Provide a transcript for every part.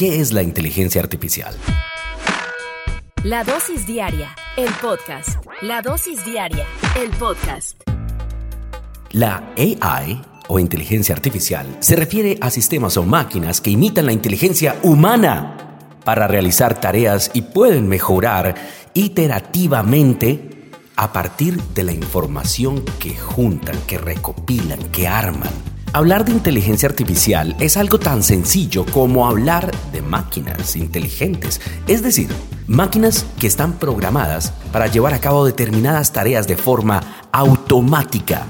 ¿Qué es la inteligencia artificial? La dosis diaria, el podcast. La dosis diaria, el podcast. La AI o inteligencia artificial se refiere a sistemas o máquinas que imitan la inteligencia humana para realizar tareas y pueden mejorar iterativamente a partir de la información que juntan, que recopilan, que arman. Hablar de inteligencia artificial es algo tan sencillo como hablar de máquinas inteligentes, es decir, máquinas que están programadas para llevar a cabo determinadas tareas de forma automática,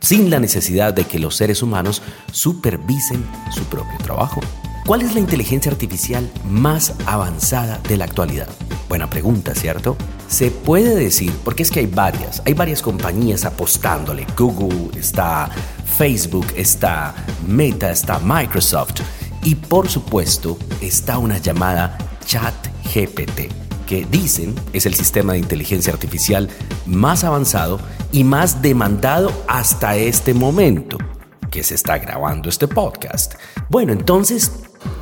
sin la necesidad de que los seres humanos supervisen su propio trabajo. ¿Cuál es la inteligencia artificial más avanzada de la actualidad? Buena pregunta, ¿cierto? Se puede decir, porque es que hay varias, hay varias compañías apostándole. Google está, Facebook está, Meta está, Microsoft y por supuesto está una llamada ChatGPT, que dicen es el sistema de inteligencia artificial más avanzado y más demandado hasta este momento que se está grabando este podcast. Bueno, entonces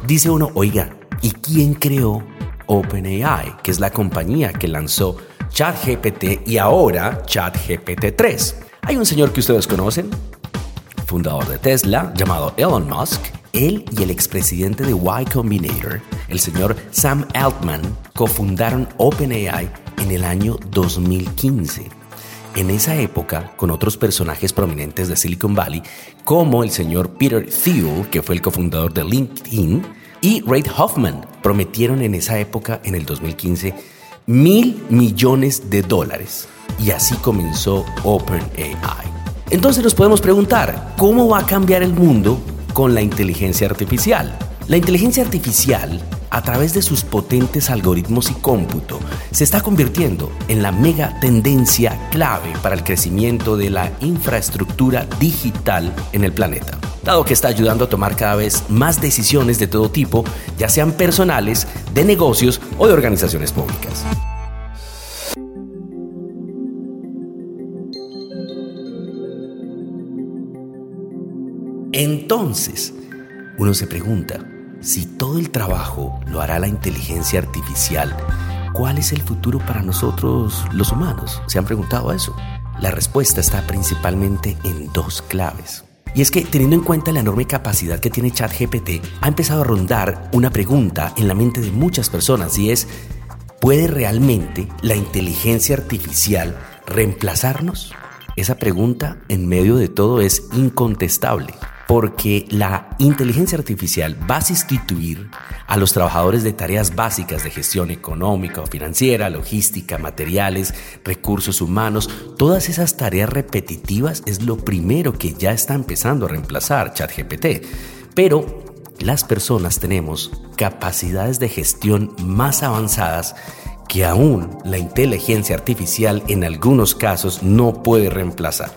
dice uno, oiga, ¿y quién creó OpenAI, que es la compañía que lanzó ChatGPT y ahora ChatGPT 3? Hay un señor que ustedes conocen, fundador de Tesla, llamado Elon Musk. Él y el expresidente de Y Combinator, el señor Sam Altman, cofundaron OpenAI en el año 2015. En esa época, con otros personajes prominentes de Silicon Valley, como el señor Peter Thiel, que fue el cofundador de LinkedIn, y Reid Hoffman, prometieron en esa época, en el 2015, mil millones de dólares. Y así comenzó OpenAI. Entonces nos podemos preguntar, ¿cómo va a cambiar el mundo con la inteligencia artificial? La inteligencia artificial, a través de sus potentes algoritmos y cómputo, se está convirtiendo en la mega tendencia clave para el crecimiento de la infraestructura digital en el planeta, dado que está ayudando a tomar cada vez más decisiones de todo tipo, ya sean personales, de negocios o de organizaciones públicas. Entonces, uno se pregunta, si todo el trabajo lo hará la inteligencia artificial, ¿cuál es el futuro para nosotros los humanos? ¿Se han preguntado eso? La respuesta está principalmente en dos claves. Y es que teniendo en cuenta la enorme capacidad que tiene ChatGPT, ha empezado a rondar una pregunta en la mente de muchas personas y es, ¿puede realmente la inteligencia artificial reemplazarnos? Esa pregunta en medio de todo es incontestable porque la inteligencia artificial va a sustituir a los trabajadores de tareas básicas de gestión económica o financiera, logística, materiales, recursos humanos. Todas esas tareas repetitivas es lo primero que ya está empezando a reemplazar ChatGPT. Pero las personas tenemos capacidades de gestión más avanzadas que aún la inteligencia artificial en algunos casos no puede reemplazar.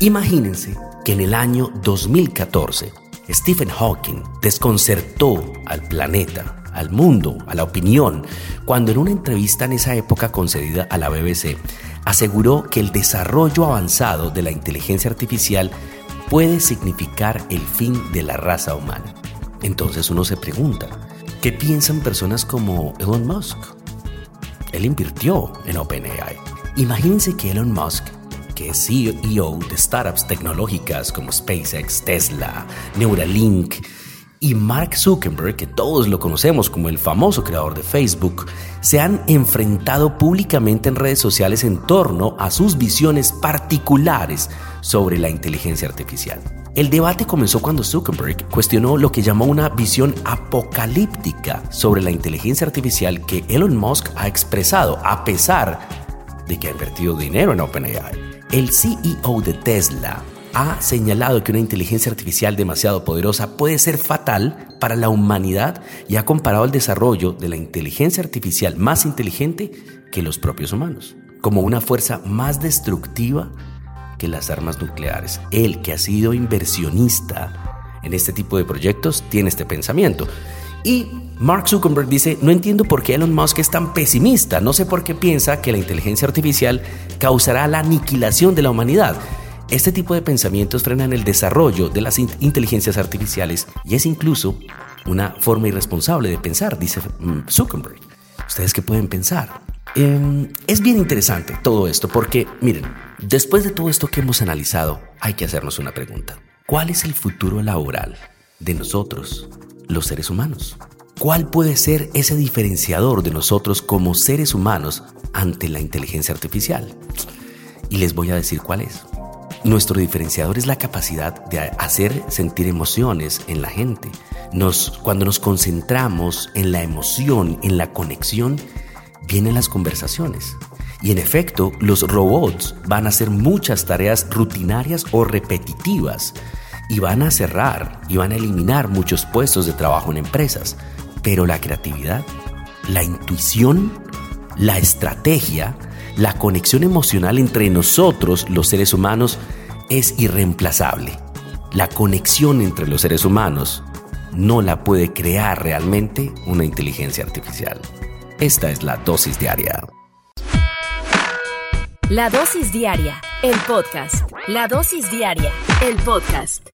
Imagínense que en el año 2014 Stephen Hawking desconcertó al planeta, al mundo, a la opinión, cuando en una entrevista en esa época concedida a la BBC aseguró que el desarrollo avanzado de la inteligencia artificial puede significar el fin de la raza humana. Entonces uno se pregunta, ¿qué piensan personas como Elon Musk? Él invirtió en OpenAI. Imagínense que Elon Musk que es CEO de startups tecnológicas como SpaceX, Tesla, Neuralink, y Mark Zuckerberg, que todos lo conocemos como el famoso creador de Facebook, se han enfrentado públicamente en redes sociales en torno a sus visiones particulares sobre la inteligencia artificial. El debate comenzó cuando Zuckerberg cuestionó lo que llamó una visión apocalíptica sobre la inteligencia artificial que Elon Musk ha expresado a pesar de que ha invertido dinero en OpenAI. El CEO de Tesla ha señalado que una inteligencia artificial demasiado poderosa puede ser fatal para la humanidad y ha comparado el desarrollo de la inteligencia artificial más inteligente que los propios humanos, como una fuerza más destructiva que las armas nucleares. Él, que ha sido inversionista en este tipo de proyectos, tiene este pensamiento. Y Mark Zuckerberg dice, no entiendo por qué Elon Musk es tan pesimista, no sé por qué piensa que la inteligencia artificial causará la aniquilación de la humanidad. Este tipo de pensamientos frenan el desarrollo de las inteligencias artificiales y es incluso una forma irresponsable de pensar, dice mm, Zuckerberg. ¿Ustedes qué pueden pensar? Em, es bien interesante todo esto porque, miren, después de todo esto que hemos analizado, hay que hacernos una pregunta. ¿Cuál es el futuro laboral de nosotros, los seres humanos? ¿Cuál puede ser ese diferenciador de nosotros como seres humanos ante la inteligencia artificial? Y les voy a decir cuál es. Nuestro diferenciador es la capacidad de hacer sentir emociones en la gente. Nos, cuando nos concentramos en la emoción, en la conexión, vienen las conversaciones. Y en efecto, los robots van a hacer muchas tareas rutinarias o repetitivas y van a cerrar y van a eliminar muchos puestos de trabajo en empresas. Pero la creatividad, la intuición, la estrategia, la conexión emocional entre nosotros, los seres humanos, es irreemplazable. La conexión entre los seres humanos no la puede crear realmente una inteligencia artificial. Esta es la dosis diaria. La dosis diaria, el podcast. La dosis diaria, el podcast.